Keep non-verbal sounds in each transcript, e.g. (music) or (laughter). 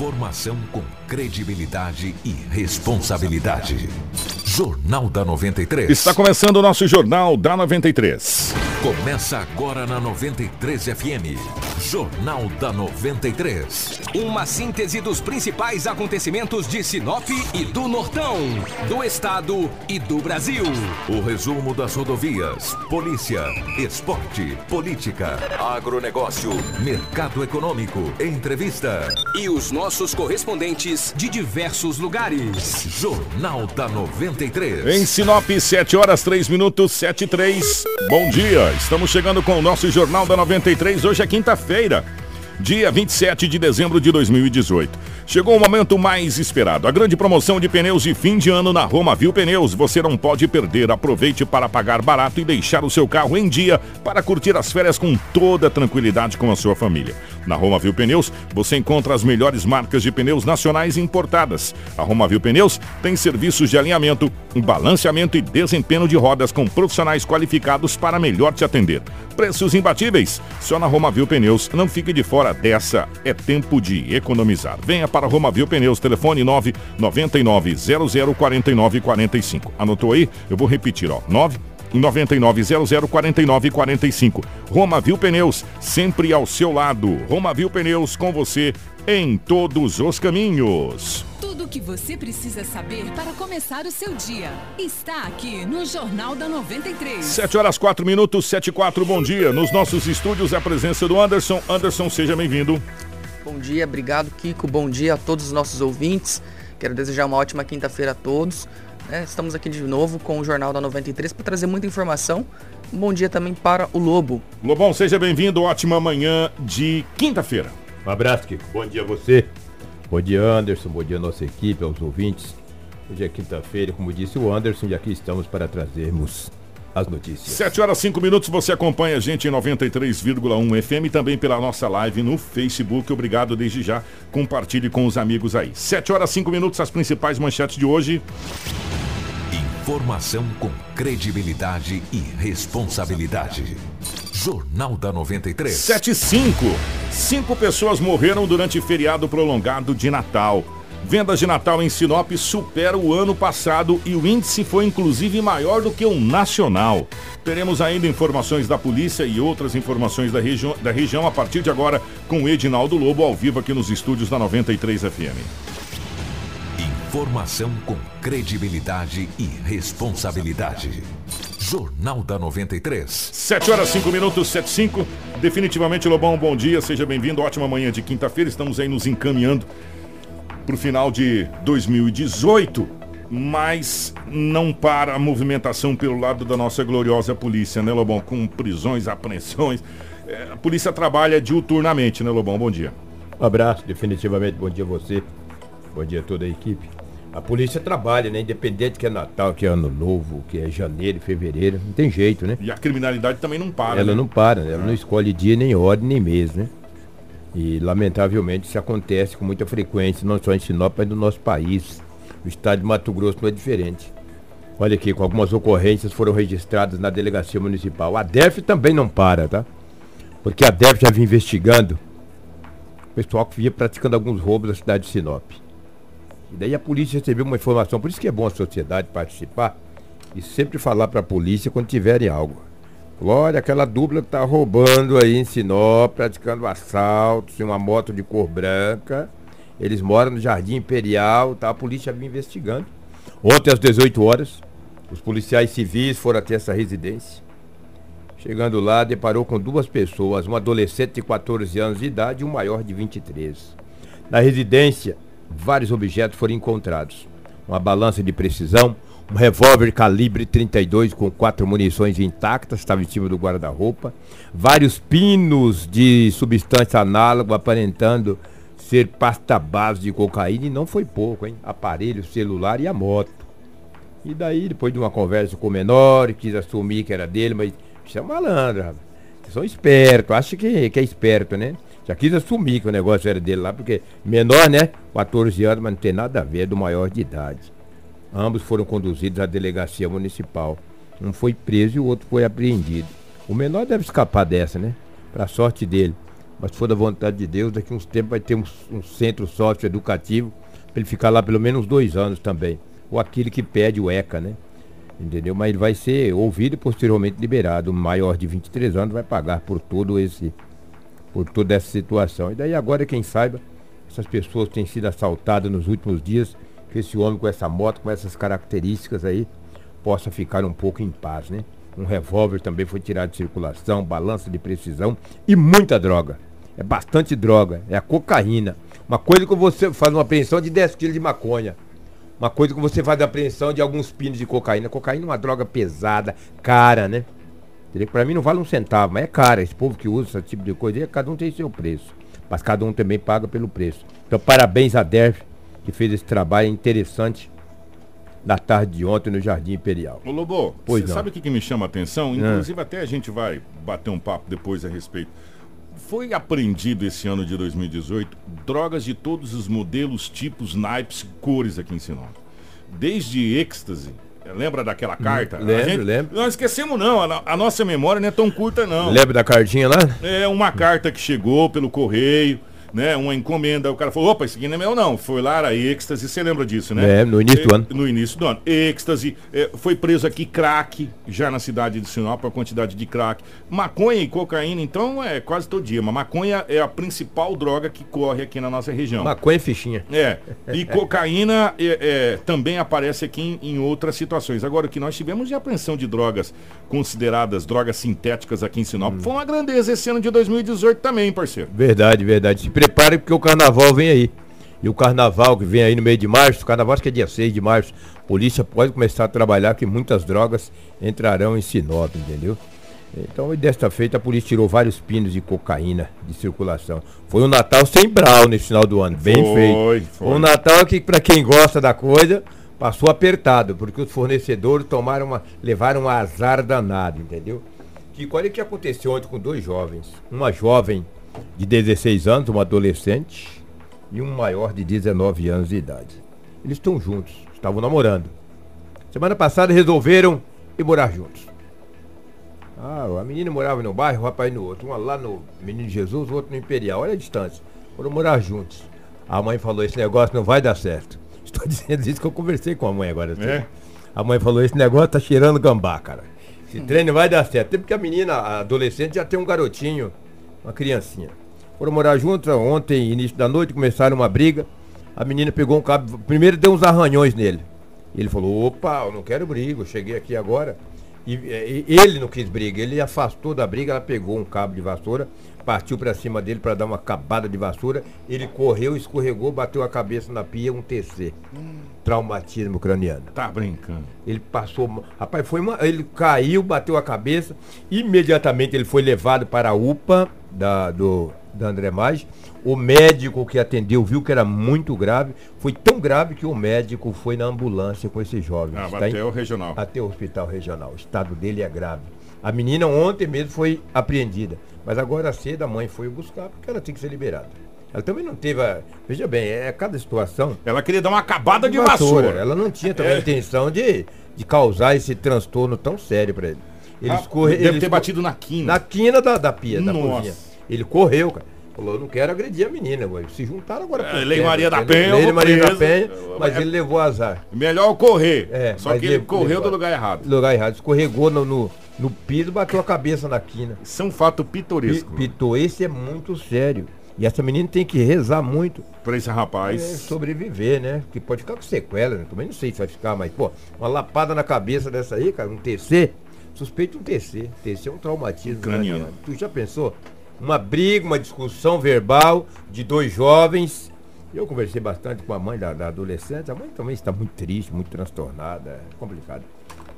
Informação com credibilidade e responsabilidade. Jornal da 93. Está começando o nosso Jornal da 93. Começa agora na 93 FM. Jornal da 93. Uma síntese dos principais acontecimentos de Sinop e do Nortão, do Estado e do Brasil. O resumo das rodovias, polícia, esporte, política, agronegócio, mercado econômico, entrevista. E os nossos correspondentes de diversos lugares. Jornal da 93. Em Sinop, 7 horas 3 minutos, 7 e 3. Bom dia, estamos chegando com o nosso Jornal da 93. Hoje é quinta-feira, dia 27 de dezembro de 2018. Chegou o momento mais esperado, a grande promoção de pneus de fim de ano na Roma Viu Pneus. Você não pode perder. Aproveite para pagar barato e deixar o seu carro em dia para curtir as férias com toda tranquilidade com a sua família. Na Roma Viu Pneus, você encontra as melhores marcas de pneus nacionais importadas. A Roma Viu Pneus tem serviços de alinhamento, balanceamento e desempenho de rodas com profissionais qualificados para melhor te atender. Preços imbatíveis. Só na Roma Viu Pneus. Não fique de fora dessa. É tempo de economizar. Venha para Roma Viu Pneus. Telefone 999 00 49 45. Anotou aí? Eu vou repetir, ó. 9 99004945. Roma Viu Pneus, sempre ao seu lado. Roma Viu Pneus com você em todos os caminhos. Tudo o que você precisa saber para começar o seu dia está aqui no Jornal da 93. 7 horas 4 minutos, 7 e 4, bom dia. Nos nossos estúdios a presença do Anderson. Anderson, seja bem-vindo. Bom dia, obrigado Kiko, bom dia a todos os nossos ouvintes. Quero desejar uma ótima quinta-feira a todos. Né? Estamos aqui de novo com o Jornal da 93 para trazer muita informação. Um bom dia também para o Lobo. Lobão, seja bem-vindo. Ótima manhã de quinta-feira. Um abraço, Kiko. Bom dia a você. Bom dia, Anderson. Bom dia, nossa equipe, aos ouvintes. Hoje é quinta-feira, como disse o Anderson, e aqui estamos para trazermos as notícias. 7 horas 5 minutos, você acompanha a gente em 93,1 FM e também pela nossa live no Facebook. Obrigado desde já. Compartilhe com os amigos aí. 7 horas 5 minutos, as principais manchetes de hoje. Informação com credibilidade e responsabilidade. Jornal da 93. 7 e 5. Cinco pessoas morreram durante feriado prolongado de Natal. Vendas de Natal em Sinop supera o ano passado e o índice foi inclusive maior do que o nacional. Teremos ainda informações da polícia e outras informações da, regi da região a partir de agora com o Edinaldo Lobo ao vivo aqui nos estúdios da 93 FM. Informação com credibilidade e responsabilidade. Jornal da 93. 7 horas 5 minutos, 7 e 5. Definitivamente, Lobão, bom dia, seja bem-vindo. Ótima manhã de quinta-feira. Estamos aí nos encaminhando para o final de 2018, mas não para a movimentação pelo lado da nossa gloriosa polícia, né, Lobão? Com prisões, apreensões. É, a polícia trabalha diuturnamente, né, Lobão? Bom dia. Um abraço, definitivamente. Bom dia a você. Bom dia a toda a equipe. A polícia trabalha, né? Independente que é Natal, que é Ano Novo, que é janeiro, fevereiro, não tem jeito, né? E a criminalidade também não para. Ela né? não para, né? Ela não escolhe dia, nem hora, nem mês, né? E lamentavelmente isso acontece com muita frequência, não só em Sinop, mas no nosso país. O estado de Mato Grosso não é diferente. Olha aqui, com algumas ocorrências foram registradas na delegacia municipal. A DEF também não para, tá? Porque a DEF já vinha investigando o pessoal que vinha praticando alguns roubos na cidade de Sinop. E daí a polícia recebeu uma informação, por isso que é bom a sociedade participar e sempre falar para a polícia quando tiverem algo. Olha, aquela dupla que tá roubando aí em Sinop, praticando assaltos em uma moto de cor branca. Eles moram no Jardim Imperial, tá? A polícia vinha investigando. Ontem às 18 horas, os policiais civis foram até essa residência. Chegando lá, deparou com duas pessoas, um adolescente de 14 anos de idade e um maior de 23. Na residência, vários objetos foram encontrados. Uma balança de precisão, um revólver calibre 32 com quatro munições intactas, estava em cima do guarda-roupa, vários pinos de substância análoga aparentando ser pasta base de cocaína e não foi pouco, hein? Aparelho celular e a moto. E daí, depois de uma conversa com o menor, quis assumir que era dele, mas isso é malandro, rapaz. Vocês são espertos, acho que, que é esperto, né? Já quis assumir que o negócio era dele lá, porque menor, né? 14 anos, mas não tem nada a ver, é do maior de idade. Ambos foram conduzidos à delegacia municipal. Um foi preso e o outro foi apreendido. O menor deve escapar dessa, né? Para sorte dele. Mas se for da vontade de Deus, daqui uns tempos vai ter um, um centro sócio-educativo para ele ficar lá pelo menos dois anos também. Ou aquele que pede o ECA, né? Entendeu? Mas ele vai ser ouvido e posteriormente liberado. O maior de 23 anos vai pagar por todo esse por toda essa situação. E daí agora quem saiba, essas pessoas têm sido assaltadas nos últimos dias, que esse homem com essa moto, com essas características aí, possa ficar um pouco em paz, né? Um revólver também foi tirado de circulação, balança de precisão e muita droga. É bastante droga, é a cocaína. Uma coisa que você faz uma apreensão de 10 quilos de maconha. Uma coisa que você faz a apreensão de alguns pinos de cocaína. Cocaína é uma droga pesada, cara, né? Para mim não vale um centavo, mas é cara. Esse povo que usa esse tipo de coisa, cada um tem seu preço. Mas cada um também paga pelo preço. Então parabéns a DERF, que fez esse trabalho interessante na tarde de ontem no Jardim Imperial. Ô Lobo, pois você sabe o que, que, me chama a atenção? Inclusive é. até a gente vai bater um papo depois a respeito. Foi apreendido esse ano de 2018 drogas de todos os modelos, tipos, naipes, cores aqui em Sinop. Desde êxtase, Lembra daquela carta? Lembro, gente, lembro. Não esquecemos não, a, a, nossa memória não é tão curta não. Lembra da cartinha lá? É uma carta que chegou pelo correio, né, uma encomenda, o cara falou, opa, isso aqui não é meu não, foi lá, era êxtase, você lembra disso, né? É, no início do ano. No início do ano. Êxtase, é, foi preso aqui crack, já na cidade de Sinop, a quantidade de crack. Maconha e cocaína, então, é quase todo dia, mas maconha é a principal droga que corre aqui na nossa região. Maconha e fichinha. É, e cocaína é, é, também aparece aqui em, em, outras situações. Agora, o que nós tivemos de apreensão de drogas consideradas drogas sintéticas aqui em Sinop, hum. foi uma grandeza esse ano de 2018 também, parceiro. Verdade, verdade prepare porque o carnaval vem aí. E o carnaval que vem aí no meio de março, o carnaval acho que é dia 6 de março, a polícia pode começar a trabalhar que muitas drogas entrarão em Sinop, entendeu? Então, desta feita, a polícia tirou vários pinos de cocaína de circulação. Foi um Natal sem brau nesse final do ano, bem foi, feito. Foi um Natal que, para quem gosta da coisa, passou apertado, porque os fornecedores tomaram uma, levaram um azar danado, entendeu? Que olha o que aconteceu ontem com dois jovens. Uma jovem de 16 anos, uma adolescente, e um maior de 19 anos de idade. Eles estão juntos, estavam namorando. Semana passada resolveram ir morar juntos. Ah, a menina morava no bairro, o rapaz no outro. Uma lá no Menino Jesus, o outro no Imperial. Olha a distância. Foram morar juntos. A mãe falou: esse negócio não vai dar certo. (laughs) Estou dizendo isso que eu conversei com a mãe agora. É? A mãe falou: esse negócio tá cheirando gambá, cara. Esse treino vai dar certo. Até porque a menina, a adolescente, já tem um garotinho uma criancinha. Foram morar juntos ontem, início da noite, começaram uma briga. A menina pegou um cabo, primeiro deu uns arranhões nele. Ele falou, opa, eu não quero briga, eu cheguei aqui agora. E, e, ele não quis briga, ele afastou da briga, ela pegou um cabo de vassoura, partiu para cima dele para dar uma cabada de vassoura. Ele correu, escorregou, bateu a cabeça na pia, um TC. Traumatismo craniano. Tá brincando. Ele passou. Rapaz, foi uma, ele caiu, bateu a cabeça. Imediatamente ele foi levado para a UPA da, do, da André Maggi. O médico que atendeu viu que era muito grave. Foi tão grave que o médico foi na ambulância com esse jovem. Ah, até tá o regional. Até o hospital regional. O estado dele é grave. A menina ontem mesmo foi apreendida. Mas agora cedo a mãe foi buscar porque ela tinha que ser liberada. Ela também não teve. A... Veja bem, é cada situação. Ela queria dar uma acabada de, de vassoura. vassoura. Ela não tinha também é. a intenção de, de causar esse transtorno tão sério para ele. Ele ah, escorre, deve ele ter batido na quina. Na quina da, da pia, Nossa. da cozinha. Ele correu, cara. Falou, não quero agredir a menina, ué. Se juntaram agora. É, Lei Maria da Penha. Lei Maria da Penha, mas é, ele levou azar. Melhor correr. É, só que ele, correu levou, do lugar errado. Do lugar errado. Escorregou no, no, no piso, bateu a cabeça na quina. Isso é um fato pitoresco. Pito, esse é muito sério. E essa menina tem que rezar muito. Pra esse rapaz. É, sobreviver, né? Que pode ficar com sequela, né? Também não sei se vai ficar, mas, pô, uma lapada na cabeça dessa aí, cara, um TC. Suspeito um TC. TC é um traumatismo. Craniano. Tu já pensou? uma briga, uma discussão verbal de dois jovens. Eu conversei bastante com a mãe da, da adolescente. A mãe também está muito triste, muito transtornada, é complicado.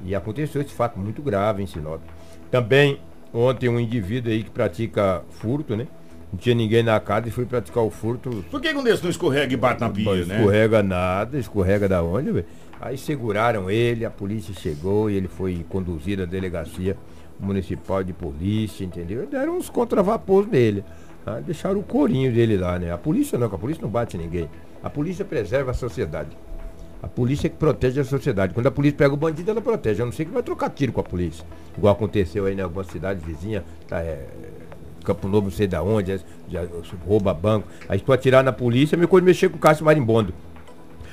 E aconteceu esse fato muito grave em Sinop. Também, ontem, um indivíduo aí que pratica furto, né? Não tinha ninguém na casa e foi praticar o furto. Por que um desses não escorrega e bate na pia, não né? Escorrega nada, escorrega da onde, velho? Aí seguraram ele, a polícia chegou e ele foi conduzido à delegacia municipal de polícia, entendeu? Deram uns contravapôs nele. Tá? Deixaram o corinho dele lá, né? A polícia não, a polícia não bate ninguém. A polícia preserva a sociedade. A polícia é que protege a sociedade. Quando a polícia pega o bandido, ela protege. Eu não sei que vai trocar tiro com a polícia. Igual aconteceu aí em algumas cidades vizinhas, tá, é, Campo Novo, não sei da onde, já, já rouba banco. Aí tu atirar na polícia, é me coisa mexer com o Cássio Marimbondo.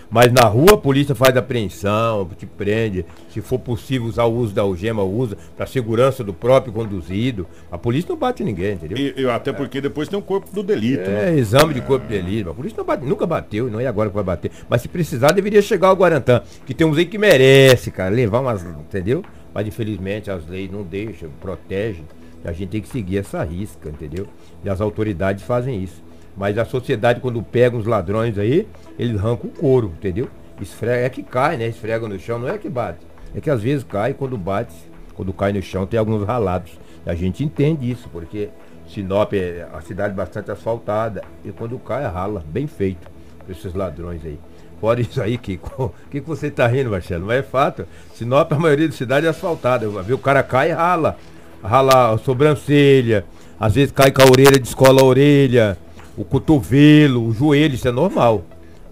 Mas na rua a polícia faz apreensão, te prende. Se for possível usar o uso da algema, usa para segurança do próprio conduzido. A polícia não bate ninguém, entendeu? E, e até porque depois tem o corpo do delito. É, né? exame de corpo de delito. A polícia não bate, nunca bateu, não é agora que vai bater. Mas se precisar, deveria chegar ao Guarantã. Que tem uns aí que merece, cara, levar umas. Entendeu? Mas infelizmente as leis não deixam, protegem. A gente tem que seguir essa risca, entendeu? E as autoridades fazem isso. Mas a sociedade, quando pega os ladrões aí, eles arrancam o couro, entendeu? Esfrega, é que cai, né? Esfrega no chão, não é que bate. É que às vezes cai, quando bate, quando cai no chão, tem alguns ralados. A gente entende isso, porque Sinop é a cidade bastante asfaltada. E quando cai, rala, bem feito para esses ladrões aí. Fora isso aí, Kiko. (laughs) O que, que você está rindo, Marcelo? Não é fato. Sinop, a maioria da cidade é asfaltada. O cara cai e rala. Rala a sobrancelha. Às vezes cai com a orelha, descola a orelha o cotovelo, o joelho, isso é normal.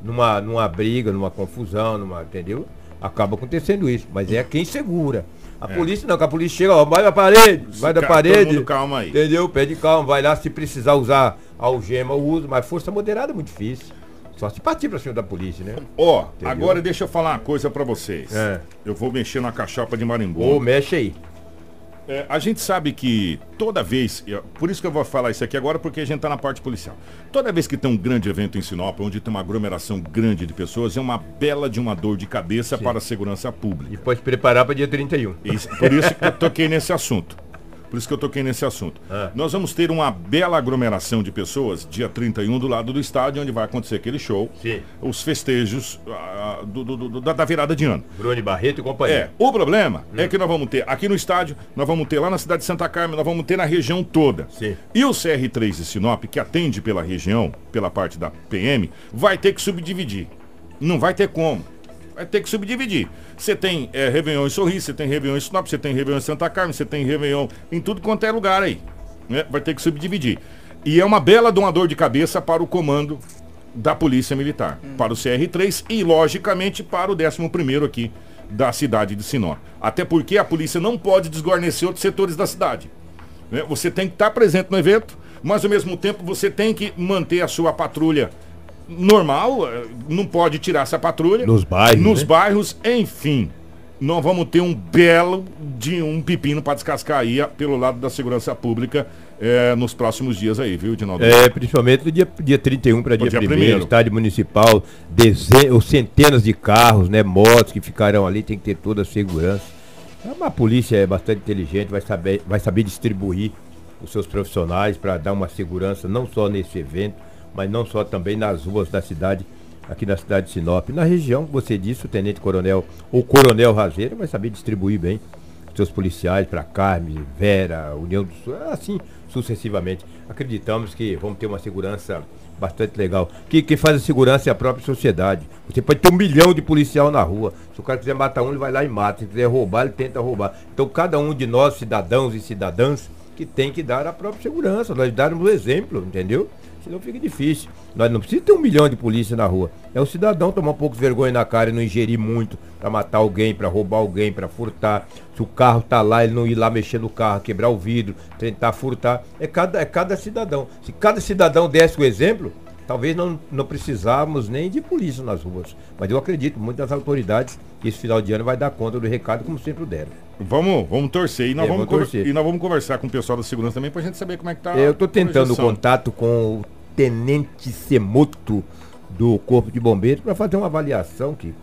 Numa, numa briga, numa confusão, numa, entendeu? Acaba acontecendo isso, mas é quem segura. A é. polícia não, que a polícia chega, ó, vai da parede, vai da parede. calma aí. Entendeu? Pede calma, vai lá, se precisar usar algema, usa, mas força moderada é muito difícil. Só se partir pra cima da polícia, né? Ó, oh, agora deixa eu falar uma coisa pra vocês. É. Eu vou mexer na cachapa de Marimbu. Ô, oh, mexe aí. É, a gente sabe que toda vez, por isso que eu vou falar isso aqui agora, porque a gente está na parte policial. Toda vez que tem um grande evento em Sinop, onde tem uma aglomeração grande de pessoas, é uma bela de uma dor de cabeça Sim. para a segurança pública. E pode preparar para dia 31. Isso, por isso que eu toquei nesse assunto. Por isso que eu toquei nesse assunto. Ah. Nós vamos ter uma bela aglomeração de pessoas dia 31 do lado do estádio, onde vai acontecer aquele show. Sim. Os festejos uh, do, do, do, da, da, virada de ano. Bruno Barreto e companhia. É. O problema hum. é que nós vamos ter aqui no estádio, nós vamos ter lá na cidade de Santa Carmen, nós vamos ter na região toda. Sim. E o CR3 de Sinop, que atende pela região, pela parte da PM, vai ter que subdividir. Não vai ter como vai ter que subdividir. Você tem é, Réveillon em Sorriso, você tem Réveillon em Sinop, você tem Réveillon em Santa Carmen, você tem Réveillon em tudo quanto é lugar aí. Né? Vai ter que subdividir. E é uma bela doador de cabeça para o comando da Polícia Militar, hum. para o CR3 e, logicamente, para o 11 aqui da cidade de Sinop. Até porque a polícia não pode desguarnecer outros setores da cidade. Né? Você tem que estar presente no evento, mas ao mesmo tempo você tem que manter a sua patrulha normal, eh, não pode tirar essa patrulha. Nos bairros. Nos né? bairros, enfim. Nós vamos ter um belo de um pepino para descascar aí pelo lado da segurança pública é, nos próximos dias aí, viu, Dinaldo? É, principalmente do dia, dia 31 para dia, dia 1 estádio municipal, dezenas, centenas de carros, né, motos que ficarão ali, tem que ter toda a segurança. A polícia é bastante inteligente, vai saber, vai saber distribuir os seus profissionais para dar uma segurança não só nesse evento, mas não só também nas ruas da cidade, aqui na cidade de Sinop. Na região, você disse, o Tenente Coronel ou Coronel Razeira vai saber distribuir bem seus policiais para Carme, Vera, União do Sul, assim sucessivamente. Acreditamos que vamos ter uma segurança bastante legal. Que, que faz a segurança é a própria sociedade. Você pode ter um milhão de policial na rua. Se o cara quiser matar um, ele vai lá e mata. Se quiser roubar, ele tenta roubar. Então cada um de nós, cidadãos e cidadãs, que tem que dar a própria segurança, nós darmos o exemplo, entendeu? senão fica difícil. Nós não precisamos ter um milhão de polícia na rua. É o cidadão tomar um pouco de vergonha na cara e não ingerir muito para matar alguém, para roubar alguém, para furtar. Se o carro tá lá, ele não ir lá mexer no carro, quebrar o vidro, tentar furtar. É cada, é cada cidadão. Se cada cidadão desse o exemplo, talvez não, não precisávamos nem de polícia nas ruas. Mas eu acredito muito nas autoridades que esse final de ano vai dar conta do recado, como sempre deram. Vamos, vamos torcer. E nós, é, vamos, torcer. e nós vamos conversar com o pessoal da segurança também para a gente saber como é que tá. Eu estou tentando contato com o Tenente Semoto do Corpo de Bombeiros para fazer uma avaliação que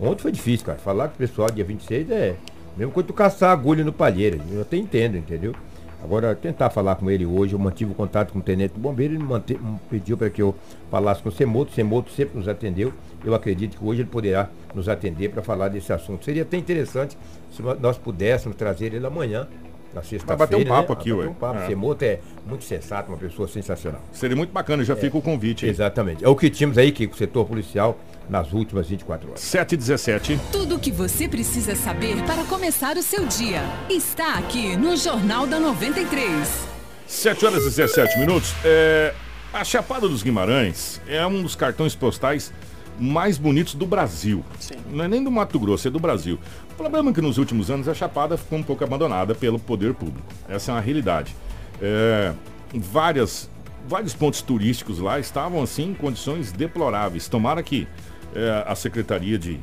ontem foi difícil, cara. Falar com o pessoal dia 26 é mesmo quando tu caçar agulha no palheiro. Eu até entendo, entendeu? Agora, tentar falar com ele hoje, eu mantive o contato com o Tenente Bombeiro, ele mante, pediu para que eu falasse com o Semoto, o Semoto sempre nos atendeu. Eu acredito que hoje ele poderá nos atender para falar desse assunto. Seria até interessante se nós pudéssemos trazer ele amanhã na sexta-feira. bater um papo né? aqui, ué. Um papo. É. Semoto é muito sensato, uma pessoa sensacional. Seria muito bacana, já é. fica o convite. Aí. Exatamente. É o que tínhamos aí, que o setor policial nas últimas 24 horas. 7 e 17. Tudo o que você precisa saber para começar o seu dia está aqui no Jornal da 93. 7 horas e 17 minutos. É, a Chapada dos Guimarães é um dos cartões postais mais bonitos do Brasil. Sim. Não é nem do Mato Grosso, é do Brasil. Problema é que nos últimos anos a Chapada ficou um pouco abandonada pelo poder público. Essa é uma realidade. É, várias, vários pontos turísticos lá estavam assim em condições deploráveis. Tomara que é, a Secretaria de,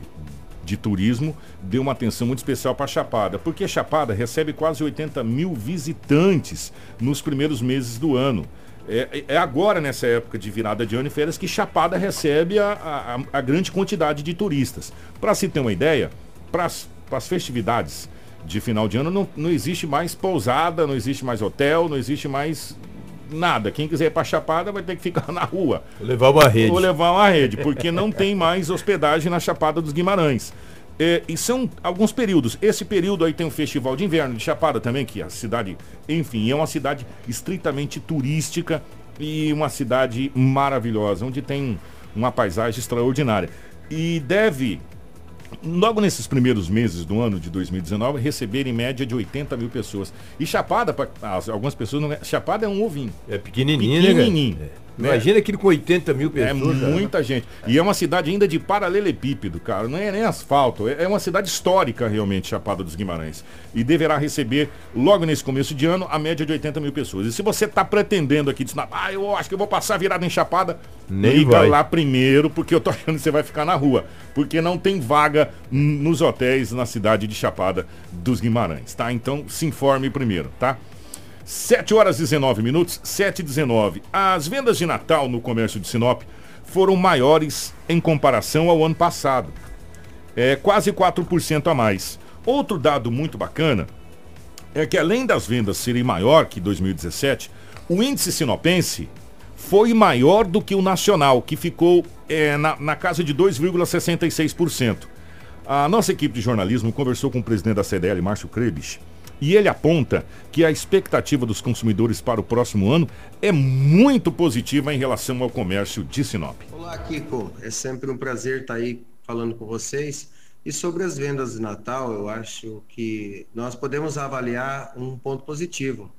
de Turismo dê uma atenção muito especial para Chapada, porque Chapada recebe quase 80 mil visitantes nos primeiros meses do ano. É, é, agora, nessa época de virada de ano e férias, que Chapada recebe a, a, a grande quantidade de turistas. Para se ter uma ideia, para as festividades de final de ano não, não existe mais pousada, não existe mais hotel, não existe mais nada. Quem quiser ir para Chapada vai ter que ficar (laughs) na rua. Levar uma rede. Vou levar uma rede, porque não tem mais hospedagem na Chapada dos Guimarães. É, e são alguns períodos. Esse período aí tem o Festival de Inverno de Chapada também, que é a cidade, enfim, é uma cidade estritamente turística e uma cidade maravilhosa, onde tem uma paisagem extraordinária. E deve, logo nesses primeiros meses do ano de 2019, receber em média de 80 mil pessoas. E Chapada, pra, algumas pessoas não. Chapada é um ovinho. É pequenininho, né, pequenininho. né? Né? Imagina aquilo com 80 mil pessoas. É muita gente. E é uma cidade ainda de paralelepípedo, cara. Não é nem asfalto. É, é uma cidade histórica, realmente, Chapada dos Guimarães. E deverá receber, logo nesse começo de ano, a média de 80 mil pessoas. E se você está pretendendo aqui, diz, ah, eu acho que eu vou passar virada em Chapada, nem liga vai. lá primeiro, porque eu tô achando que você vai ficar na rua. Porque não tem vaga nos hotéis na cidade de Chapada dos Guimarães, tá? Então se informe primeiro, tá? 7 horas e 19 minutos, 7 e 19. As vendas de Natal no comércio de Sinop foram maiores em comparação ao ano passado. É quase 4% a mais. Outro dado muito bacana é que além das vendas serem maior que 2017, o índice sinopense foi maior do que o nacional, que ficou é, na, na casa de 2,66%. A nossa equipe de jornalismo conversou com o presidente da CDL, Márcio Krebs, e ele aponta que a expectativa dos consumidores para o próximo ano é muito positiva em relação ao comércio de Sinop. Olá, Kiko. É sempre um prazer estar aí falando com vocês. E sobre as vendas de Natal, eu acho que nós podemos avaliar um ponto positivo.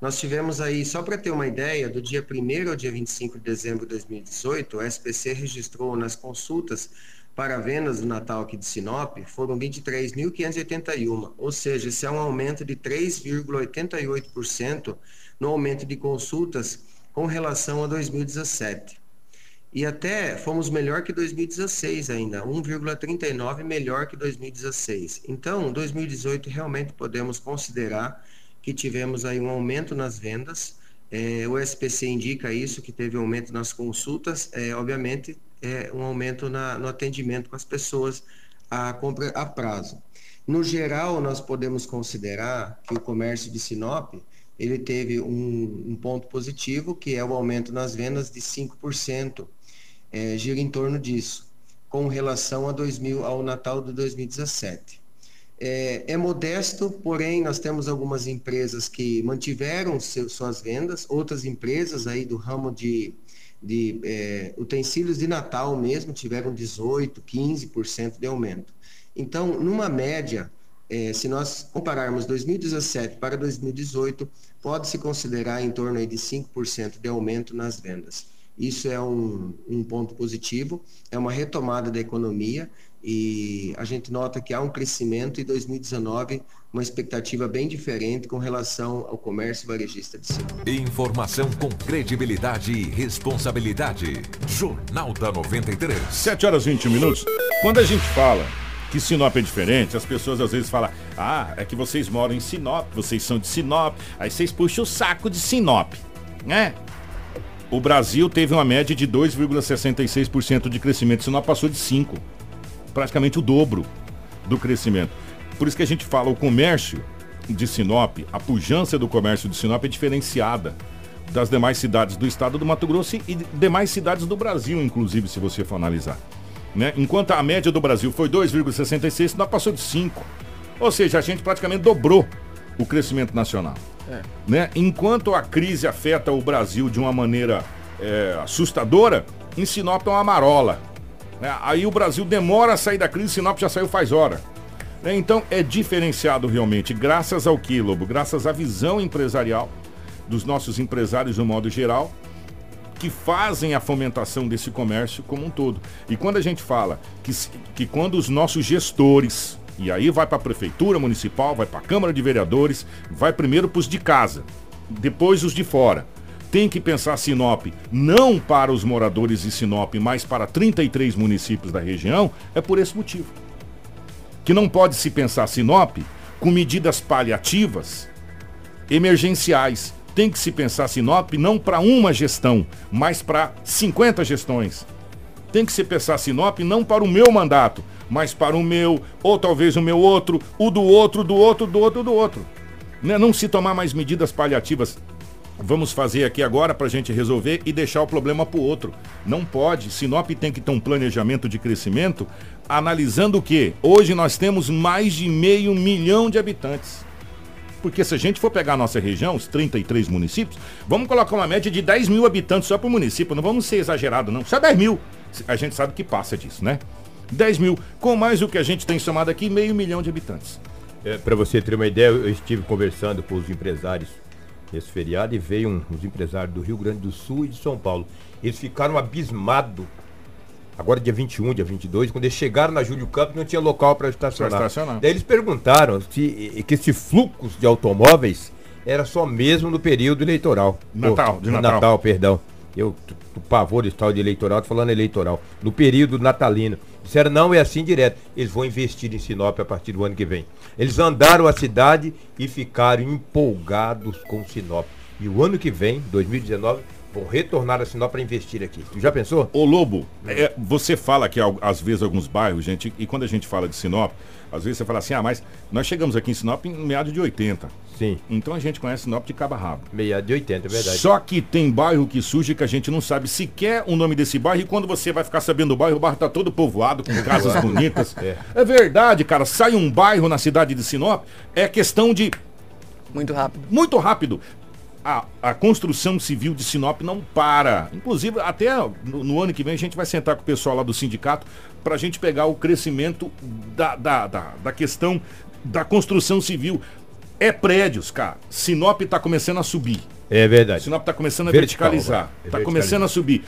Nós tivemos aí, só para ter uma ideia, do dia 1 ao dia 25 de dezembro de 2018, o SPC registrou nas consultas para vendas do Natal aqui de Sinop foram 23.581, ou seja, esse é um aumento de 3,88% no aumento de consultas com relação a 2017. E até fomos melhor que 2016 ainda, 1,39 melhor que 2016. Então, 2018 realmente podemos considerar que tivemos aí um aumento nas vendas. É, o SPC indica isso, que teve aumento nas consultas. É, obviamente, é, um aumento na, no atendimento com as pessoas a compra a prazo. No geral, nós podemos considerar que o comércio de Sinop ele teve um, um ponto positivo, que é o aumento nas vendas de 5%, é, gira em torno disso, com relação a 2000, ao Natal de 2017. É, é, modesto, porém nós temos algumas empresas que mantiveram seu, suas vendas, outras empresas aí do ramo de de é, utensílios de Natal mesmo tiveram 18%, 15% de aumento. Então, numa média, é, se nós compararmos 2017 para 2018, pode-se considerar em torno de 5% de aumento nas vendas. Isso é um, um ponto positivo, é uma retomada da economia e a gente nota que há um crescimento em 2019, uma expectativa bem diferente com relação ao comércio varejista de Sinop. Informação com credibilidade e responsabilidade. Jornal da 93. 7 horas e 20 minutos. Quando a gente fala que Sinop é diferente, as pessoas às vezes falam: ah, é que vocês moram em Sinop, vocês são de Sinop, aí vocês puxam o saco de Sinop, né? O Brasil teve uma média de 2,66% de crescimento, Sinop passou de 5% praticamente o dobro do crescimento. Por isso que a gente fala, o comércio de Sinop, a pujança do comércio de Sinop é diferenciada das demais cidades do estado do Mato Grosso e demais cidades do Brasil, inclusive, se você for analisar. Né? Enquanto a média do Brasil foi 2,66, Sinop passou de 5. Ou seja, a gente praticamente dobrou o crescimento nacional. É. Né? Enquanto a crise afeta o Brasil de uma maneira é, assustadora, em Sinop é uma marola. Né? Aí o Brasil demora a sair da crise, Sinop já saiu faz hora. Né? Então é diferenciado realmente, graças ao que, Lobo? Graças à visão empresarial dos nossos empresários no modo geral, que fazem a fomentação desse comércio como um todo. E quando a gente fala que, que quando os nossos gestores, e aí vai para a prefeitura municipal, vai para a Câmara de Vereadores, vai primeiro para os de casa, depois os de fora. Tem que pensar Sinop não para os moradores de Sinop, mas para 33 municípios da região, é por esse motivo. Que não pode se pensar Sinop com medidas paliativas emergenciais. Tem que se pensar Sinop não para uma gestão, mas para 50 gestões. Tem que se pensar Sinop não para o meu mandato, mas para o meu, ou talvez o meu outro, o do outro, do outro, do outro, do outro. Né? Não se tomar mais medidas paliativas vamos fazer aqui agora para a gente resolver e deixar o problema para o outro. Não pode. Sinop tem que ter um planejamento de crescimento analisando o que? Hoje nós temos mais de meio milhão de habitantes. Porque se a gente for pegar a nossa região, os 33 municípios, vamos colocar uma média de 10 mil habitantes só para o município. Não vamos ser exagerado, não. Só 10 mil. A gente sabe que passa disso, né? 10 mil. Com mais o que a gente tem somado aqui, meio milhão de habitantes. É, para você ter uma ideia, eu estive conversando com os empresários nesse feriado e veio um, uns empresários do Rio Grande do Sul e de São Paulo. Eles ficaram abismados. Agora dia 21, dia 22, quando eles chegaram na Júlio Campos não tinha local para estacionar. estacionar. Daí eles perguntaram se que esse fluxo de automóveis era só mesmo no período eleitoral. Natal, de Natal. Natal, perdão. Eu, o pavor de tal de eleitoral, tô falando eleitoral. No período natalino. Disseram, não, é assim direto. Eles vão investir em Sinop a partir do ano que vem. Eles andaram a cidade e ficaram empolgados com Sinop. E o ano que vem, 2019, vão retornar a Sinop para investir aqui. Tu já pensou? Ô Lobo, é, você fala que às vezes alguns bairros, gente, e quando a gente fala de Sinop, às vezes você fala assim, ah, mas nós chegamos aqui em Sinop em meados de 80. Sim. Então a gente conhece Sinop de cabo a rabo. Meia de 80, é verdade. Só que tem bairro que surge que a gente não sabe sequer o nome desse bairro e quando você vai ficar sabendo o bairro, o bairro tá todo povoado, com (laughs) casas bonitas. É. é verdade, cara. Sai um bairro na cidade de Sinop, é questão de Muito rápido. muito rápido. A, a construção civil de Sinop não para. Inclusive, até no, no ano que vem a gente vai sentar com o pessoal lá do sindicato para a gente pegar o crescimento da, da, da, da questão da construção civil. É prédios, cara. Sinop está começando a subir. É verdade. Sinop está começando a Vertical, verticalizar. É Está verticalizar. começando a subir.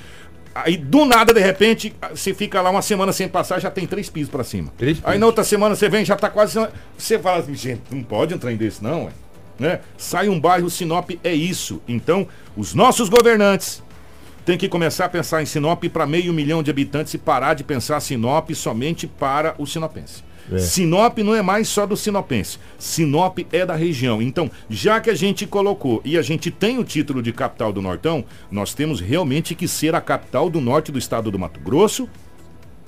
Aí do nada, de repente, você fica lá uma semana sem passar, já tem três pisos para cima. Três Aí pisos. na outra semana você vem, já tá quase. Você fala assim, gente, não pode entrar em desse, não, ué. né? Sai um bairro, Sinop é isso. Então, os nossos governantes têm que começar a pensar em Sinop para meio milhão de habitantes e parar de pensar Sinop somente para o sinopense. É. Sinop não é mais só do sinopense. Sinop é da região. Então, já que a gente colocou e a gente tem o título de capital do Nortão, nós temos realmente que ser a capital do norte do estado do Mato Grosso,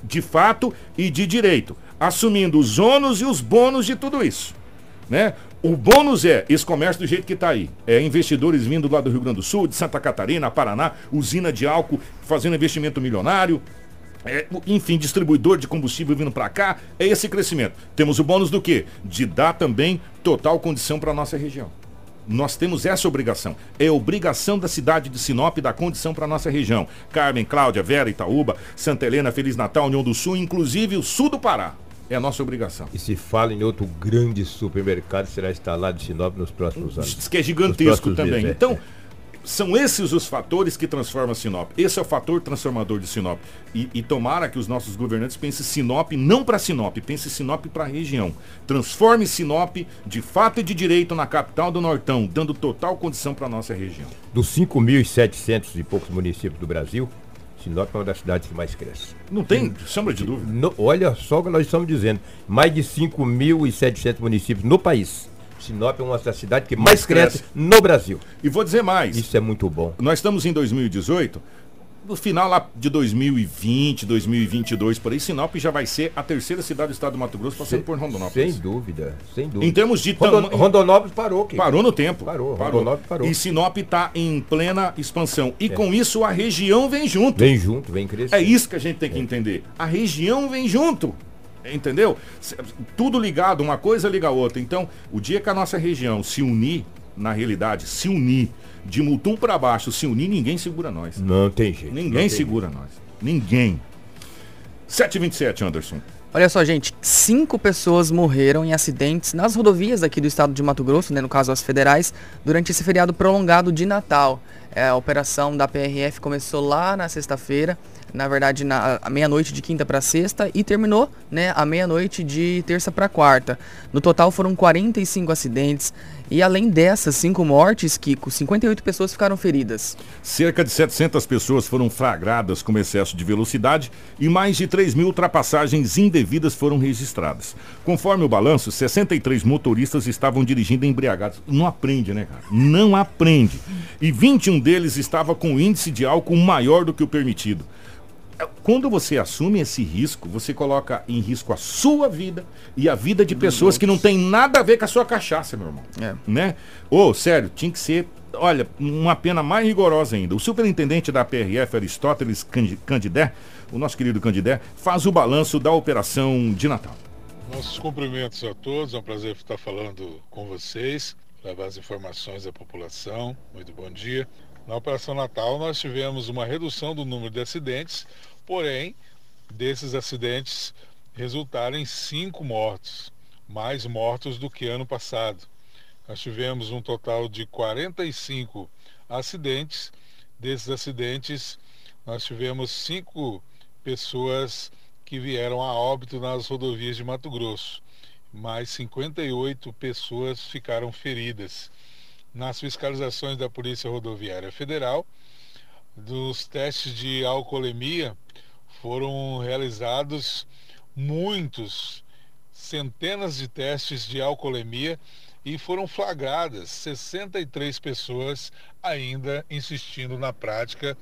de fato e de direito, assumindo os ônus e os bônus de tudo isso. Né? O bônus é esse comércio do jeito que está aí. É investidores vindo lá do Rio Grande do Sul, de Santa Catarina, Paraná, usina de álcool fazendo investimento milionário. É, enfim, distribuidor de combustível vindo para cá, é esse crescimento. Temos o bônus do quê? De dar também total condição para nossa região. Nós temos essa obrigação. É obrigação da cidade de Sinop dar condição para nossa região. Carmen, Cláudia, Vera, Itaúba, Santa Helena, Feliz Natal, União do Sul, inclusive o sul do Pará. É a nossa obrigação. E se fala em outro grande supermercado, será instalado em Sinop nos próximos anos. Diz que é gigantesco também. dias, é. Então, são esses os fatores que transformam Sinop. Esse é o fator transformador de Sinop. E, e tomara que os nossos governantes pensem Sinop não para Sinop, pense Sinop para a região. Transforme Sinop de fato e de direito na capital do Nortão, dando total condição para a nossa região. Dos 5.700 e poucos municípios do Brasil, Sinop é uma das cidades que mais cresce. Não tem sombra de dúvida. No- olha só o que nós estamos dizendo. Mais de 5.700 municípios no país. Sinop é uma das cidades que mais, Mais cresce, cresce. no Brasil. E vou dizer mais. Isso é muito bom. Nós estamos em 2018. No final lá de 2020, 2022, por aí, Sinop já vai ser a terceira cidade do estado do Mato Grosso, passando por Rondonópolis. Sem dúvida, sem dúvida. Em termos de Rondon- Rondonópolis parou. Kiko. Parou no tempo. Parou, Rondonópolis parou. E Sinop está em plena expansão. E com isso a região vem junto. Vem junto, vem crescer. É isso que a gente tem que entender. A região vem junto. Entendeu? Tudo ligado, uma coisa liga a outra. Então, o dia que a nossa região se unir, na realidade, se unir, de Mutum para baixo, se unir, ninguém segura nós. Não tem jeito. Ninguém tem segura nós. Ninguém. 727, Anderson. Olha só, gente, cinco pessoas morreram em acidentes nas rodovias aqui do estado de Mato Grosso, né, no caso as federais, durante esse feriado prolongado de Natal. É, a operação da PRF começou lá na sexta-feira, na verdade na meia-noite de quinta para sexta e terminou, né, à meia-noite de terça para quarta. No total foram 45 acidentes E além dessas cinco mortes, Kiko, 58 pessoas ficaram feridas. Cerca de 700 pessoas foram flagradas com excesso de velocidade e mais de 3 mil ultrapassagens indevidas foram registradas. Conforme o balanço, 63 motoristas estavam dirigindo embriagados. Não aprende, né, cara? Não aprende. E 21 deles estavam com índice de álcool maior do que o permitido. Quando você assume esse risco, você coloca em risco a sua vida e a vida de pessoas que não tem nada a ver com a sua cachaça, meu irmão. É. Né? Ô, sério, tinha que ser, olha, uma pena mais rigorosa ainda. O superintendente da PRF, Aristóteles Candi- Candidé, o nosso querido Candidé, faz o balanço da operação de Natal. Nossos cumprimentos a todos, é um prazer estar falando com vocês, levar as informações à população. Muito bom dia. Na Operação Natal, nós tivemos uma redução do número de acidentes, porém, desses acidentes resultaram em cinco mortos, mais mortos do que ano passado. Nós tivemos um total de 45 acidentes. Desses acidentes, nós tivemos cinco pessoas que vieram a óbito nas rodovias de Mato Grosso. Mais 58 pessoas ficaram feridas. Nas fiscalizações da Polícia Rodoviária Federal, dos testes de alcoolemia foram realizados muitos, centenas de testes de alcoolemia e foram flagradas 63 pessoas ainda insistindo na prática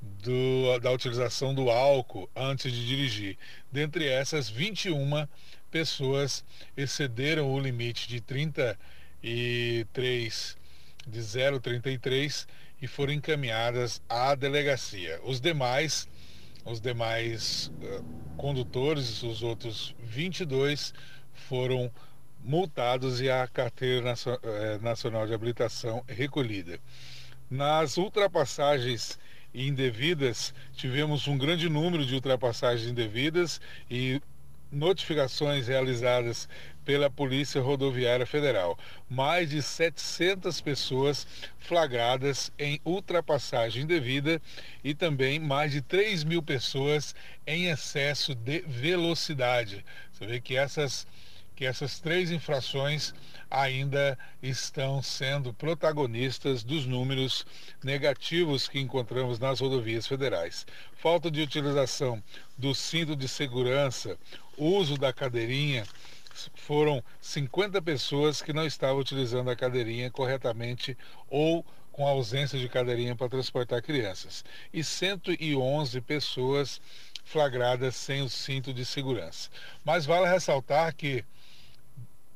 do- da utilização do álcool antes de dirigir. Dentre essas, 21 pessoas excederam o limite de 33 de 033 e foram encaminhadas à delegacia. Os demais, os demais eh, condutores, os outros 22 foram multados e a carteira eh, nacional de habilitação recolhida. Nas ultrapassagens indevidas, tivemos um grande número de ultrapassagens indevidas e notificações realizadas pela Polícia Rodoviária Federal. Mais de 700 pessoas flagradas em ultrapassagem indevida e também mais de 3 mil pessoas em excesso de velocidade. Você vê que essas que essas três infrações ainda estão sendo protagonistas dos números negativos que encontramos nas rodovias federais. Falta de utilização do cinto de segurança, uso da cadeirinha, foram 50 pessoas que não estavam utilizando a cadeirinha corretamente ou com ausência de cadeirinha para transportar crianças. E 111 pessoas flagradas sem o cinto de segurança. Mas vale ressaltar que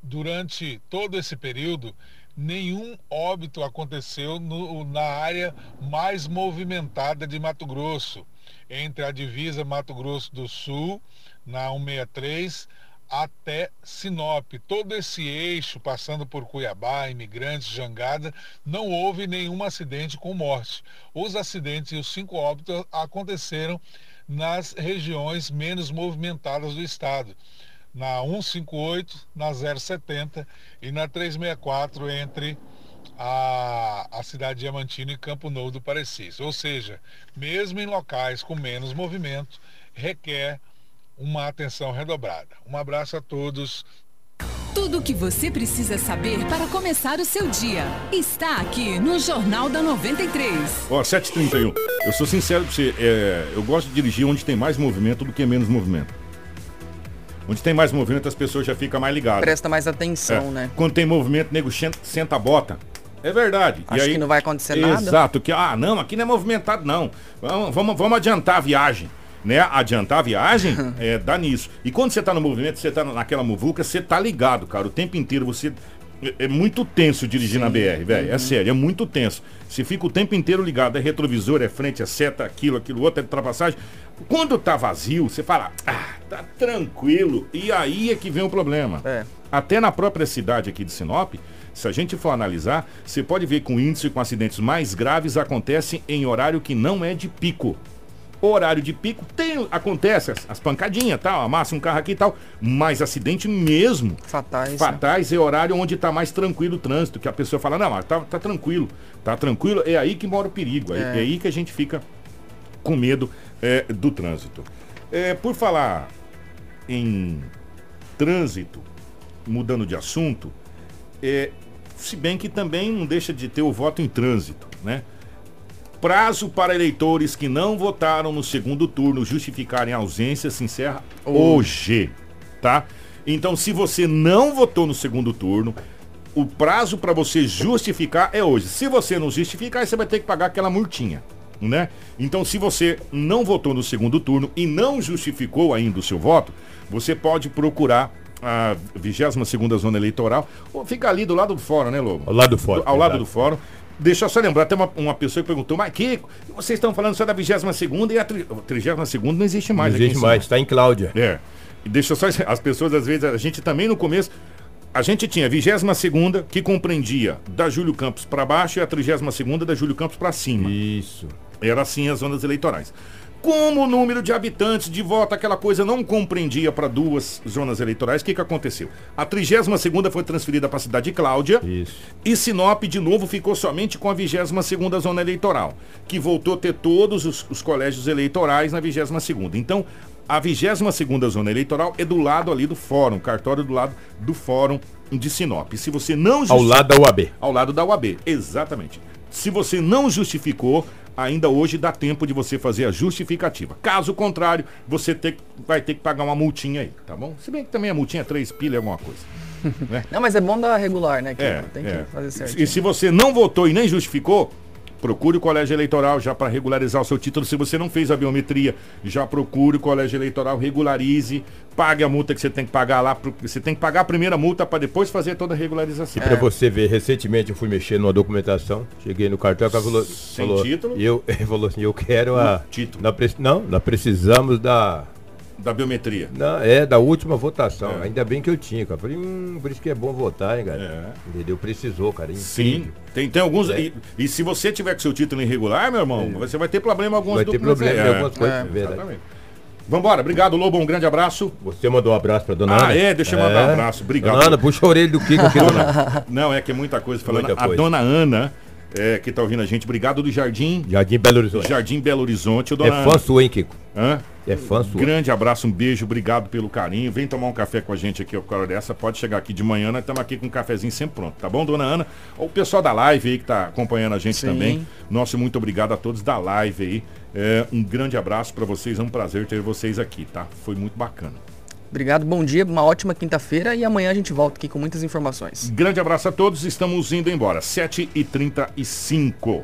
durante todo esse período, nenhum óbito aconteceu no- na área mais movimentada de Mato Grosso, entre a divisa Mato Grosso do Sul, na 163, até Sinop. Todo esse eixo, passando por Cuiabá, Imigrantes, Jangada, não houve nenhum acidente com morte. Os acidentes e os cinco óbitos aconteceram nas regiões menos movimentadas do estado na 158, na 070 e na 364 entre a, a cidade de Diamantino e Campo Novo do Parecis. Ou seja, mesmo em locais com menos movimento, requer uma atenção redobrada. Um abraço a todos. Tudo o que você precisa saber para começar o seu dia está aqui no Jornal da 93. Ó, 7h31. Eu sou sincero pra você, é, eu gosto de dirigir onde tem mais movimento do que menos movimento. Onde tem mais movimento, as pessoas já ficam mais ligadas. Presta mais atenção, É. né? Quando tem movimento, nego senta a bota. É verdade. Acho que não vai acontecer nada. Exato. Que, ah, não, aqui não é movimentado, não. Vamos, vamos, vamos adiantar a viagem. Né? Adiantar a viagem (laughs) é, dá nisso. E quando você tá no movimento, você tá naquela muvuca, você tá ligado, cara. O tempo inteiro você. É é muito tenso dirigir na BR, velho. Uhum. É sério, é muito tenso. Você fica o tempo inteiro ligado. É retrovisor, é frente, é seta, aquilo, aquilo outro, é ultrapassagem. Quando tá vazio, você fala, ah, tá tranquilo. E aí é que vem o problema. É. Até na própria cidade aqui de Sinop, se a gente for analisar, você pode ver que o índice com acidentes mais graves acontece em horário que não é de pico. Horário de pico tem, acontece as, as pancadinhas, tal, amassa um carro aqui e tal, mas acidente mesmo Fatais. né? fatais é horário onde está mais tranquilo o trânsito, que a pessoa fala, não, mas tá, tá tranquilo, tá tranquilo, é aí que mora o perigo, é, É. é aí que a gente fica com medo é, do trânsito. É, por falar em trânsito, mudando de assunto, é, se bem que também não deixa de ter o voto em trânsito, né? Prazo para eleitores que não votaram no segundo turno justificarem a ausência se encerra hoje, tá? Então, se você não votou no segundo turno, o prazo para você justificar é hoje. Se você não justificar, você vai ter que pagar aquela multinha, né? Então, se você não votou no segundo turno e não justificou ainda o seu voto, você pode procurar a 22 segunda zona eleitoral, ou fica ali do lado do fórum, né, Lobo? Ao lado do fórum. Ao lado exato. do fórum. Deixa eu só lembrar, tem uma, uma pessoa que perguntou, mas Kiko, vocês estão falando só da 22 segunda e a 32 segunda não existe Não mais em existe mais, está em Cláudia. É. E deixa eu só. As pessoas, às vezes, a gente também no começo. A gente tinha a 22 segunda que compreendia da Júlio Campos para baixo e a 32 segunda da Júlio Campos para cima. Isso. Era assim as zonas eleitorais. Como o número de habitantes de voto, aquela coisa não compreendia para duas zonas eleitorais, o que, que aconteceu? A 32 segunda foi transferida para a cidade de Cláudia. Isso. E Sinop, de novo, ficou somente com a 22ª zona eleitoral, que voltou a ter todos os, os colégios eleitorais na 22ª. Então, a 22ª zona eleitoral é do lado ali do fórum, cartório do lado do fórum de Sinop. Se você não Ao lado da UAB. ao lado da UAB, exatamente. Se você não justificou, ainda hoje dá tempo de você fazer a justificativa. Caso contrário, você ter- vai ter que pagar uma multinha aí, tá bom? Se bem que também a multinha é 3 pilha é alguma coisa. Não, mas é bom dar regular, né? Que É, tem é. que fazer certo. E se você não votou e nem justificou, procure o colégio eleitoral já para regularizar o seu título. Se você não fez a biometria, já procure o colégio eleitoral, regularize, pague a multa que você tem que pagar lá. Você tem que pagar a primeira multa para depois fazer toda a regularização. Pra você ver, recentemente eu fui mexer numa documentação, cheguei no cartão, o cara falou, Sem falou, título? Eu, (laughs) ele falou assim, eu quero a. título. nós pre- não, nós precisamos da. Da biometria. Não, é, da última votação. É. Ainda bem que eu tinha, cara. Falei, hum, por isso que é bom votar, hein, cara. É. Entendeu? Precisou, cara. Sim. incrível. Tem, tem alguns. É. E, e se você tiver com seu título irregular, meu irmão, você vai ter problema em alguns Vai ter problema em algumas coisas, é, é verdade. exatamente. Vambora, obrigado, Lobo. Um grande abraço. Você mandou um abraço pra dona Ah, Ana? é? Deixa eu mandar um abraço. Obrigado. Dona Ana, puxa a orelha do Kiko aqui, dona. (laughs) Não, é que é muita coisa falando. Muita a coisa. dona Ana, é, que tá ouvindo a gente, obrigado do Jardim. Jardim Belo Horizonte. Jardim Belo Horizonte. Ô, É dona fã sua, hein, Kiko? Hã? É fã sua. Grande abraço, um beijo, obrigado pelo carinho. Vem tomar um café com a gente aqui, ó, por hora dessa. Pode chegar aqui de manhã, nós estamos aqui com um cafezinho sempre pronto, tá bom, dona Ana? O pessoal da live aí que tá acompanhando a gente Sim. também. Nosso muito obrigado a todos da live aí. É, um grande abraço para vocês, é um prazer ter vocês aqui, tá? Foi muito bacana. Obrigado, bom dia, uma ótima quinta-feira e amanhã a gente volta aqui com muitas informações. Grande abraço a todos, estamos indo embora. 7h35.